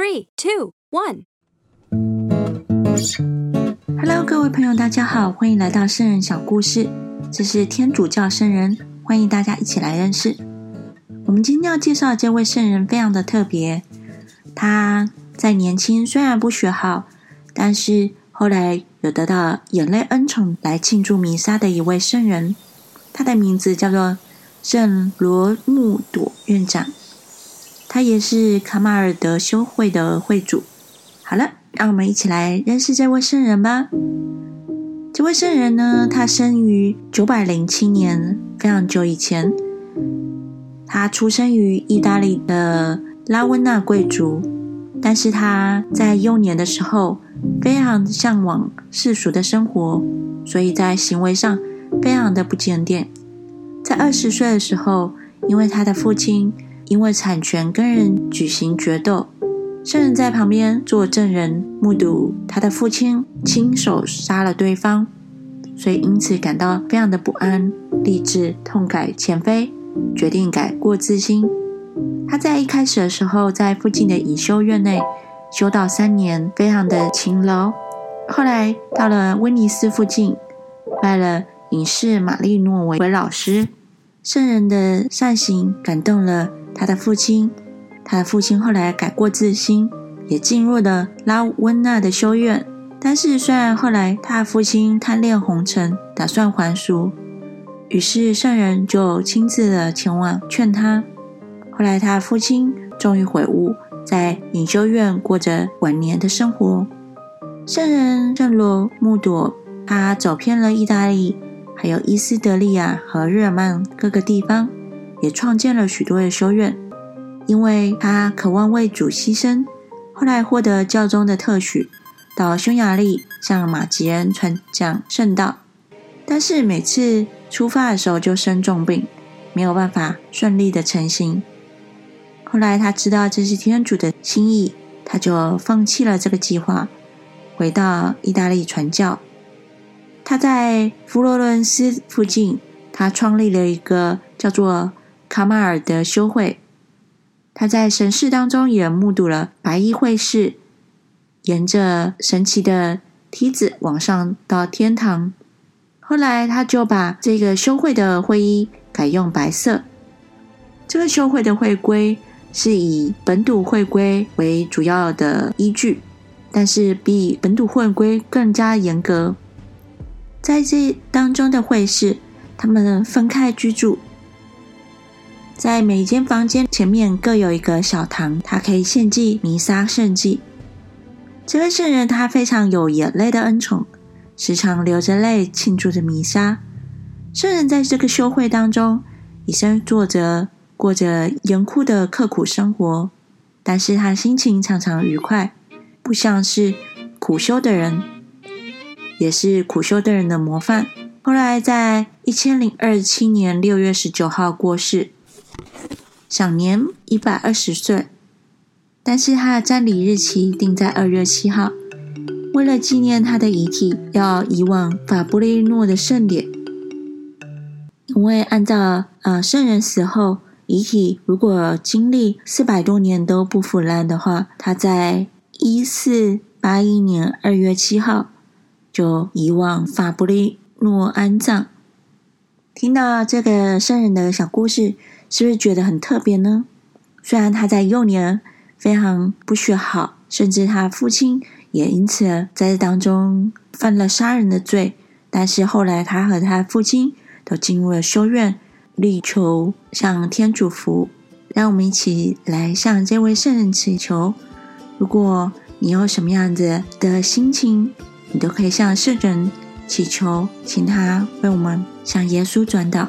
Three, two, one. Hello，各位朋友，大家好，欢迎来到圣人小故事。这是天主教圣人，欢迎大家一起来认识。我们今天要介绍的这位圣人非常的特别，他在年轻虽然不学好，但是后来有得到眼泪恩宠来庆祝弥撒的一位圣人。他的名字叫做圣罗穆朵院长。他也是卡马尔德修会的会主。好了，让我们一起来认识这位圣人吧。这位圣人呢，他生于九百零七年，非常久以前。他出生于意大利的拉温纳贵族，但是他在幼年的时候非常向往世俗的生活，所以在行为上非常的不检点。在二十岁的时候，因为他的父亲。因为产权跟人举行决斗，圣人在旁边做证人，目睹他的父亲亲手杀了对方，所以因此感到非常的不安，立志痛改前非，决定改过自新。他在一开始的时候，在附近的隐修院内修道三年，非常的勤劳。后来到了威尼斯附近，拜了隐士玛丽诺为为老师。圣人的善行感动了。他的父亲，他的父亲后来改过自新，也进入了拉温纳的修院。但是，虽然后来他父亲贪恋红尘，打算还俗，于是圣人就亲自的前往劝他。后来，他父亲终于悔悟，在隐修院过着晚年的生活。圣人圣罗穆朵，他走遍了意大利，还有伊斯德利亚和日耳曼各个地方。也创建了许多的修院，因为他渴望为主牺牲。后来获得教宗的特许，到匈牙利向马吉恩传讲圣道。但是每次出发的时候就生重病，没有办法顺利的成行。后来他知道这是天主的心意，他就放弃了这个计划，回到意大利传教。他在佛罗伦斯附近，他创立了一个叫做。卡马尔的修会，他在神事当中也目睹了白衣会士沿着神奇的梯子往上到天堂。后来他就把这个修会的会衣改用白色。这个修会的会规是以本土会规为主要的依据，但是比本土会规更加严格。在这当中的会士，他们分开居住。在每一间房间前面各有一个小堂，他可以献祭弥撒圣祭。这位圣人他非常有眼泪的恩宠，时常流着泪庆祝着弥撒。圣人在这个修会当中，以身作则，过着严酷的刻苦生活，但是他心情常常愉快，不像是苦修的人，也是苦修的人的模范。后来在一千零二十七年六月十九号过世。享年一百二十岁，但是他的葬礼日期定在二月七号。为了纪念他的遗体，要移往法布雷诺的圣典。因为按照呃圣人死后遗体如果经历四百多年都不腐烂的话，他在一四八一年二月七号就移往法布雷诺安葬。听到这个圣人的小故事。是不是觉得很特别呢？虽然他在幼年非常不学好，甚至他父亲也因此在这当中犯了杀人的罪，但是后来他和他父亲都进入了修院，力求向天主服。让我们一起来向这位圣人祈求。如果你有什么样子的心情，你都可以向圣人祈求，请他为我们向耶稣转导。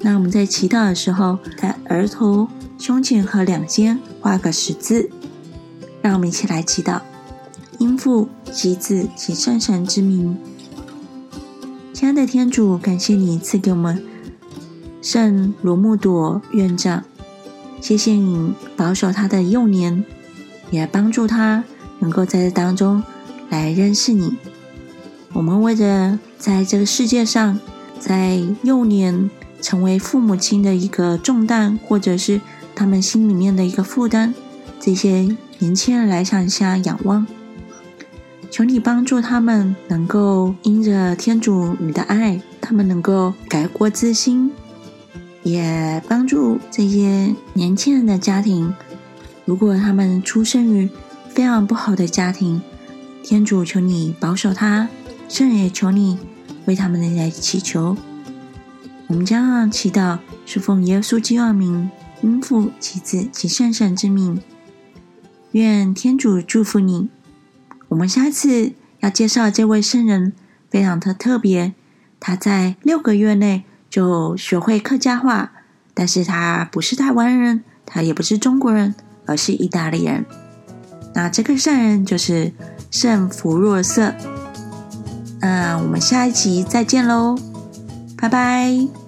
那我们在祈祷的时候，在额头、胸前和两肩画个十字。让我们一起来祈祷：因父及子及圣神之名，亲爱的天主，感谢你赐给我们圣罗穆朵院长，谢谢你保守他的幼年，也帮助他能够在这当中来认识你。我们为着在这个世界上，在幼年。成为父母亲的一个重担，或者是他们心里面的一个负担，这些年轻人来向下仰望。求你帮助他们，能够因着天主你的爱，他们能够改过自新，也帮助这些年轻人的家庭。如果他们出生于非常不好的家庭，天主求你保守他，圣人也求你为他们来祈求。我们将祈祷是奉耶稣基督名，应父、其子、及圣神之名。愿天主祝福你。我们下次要介绍这位圣人，非常的特别。他在六个月内就学会客家话，但是他不是台湾人，他也不是中国人，而是意大利人。那这个圣人就是圣弗若瑟。那我们下一集再见喽，拜拜。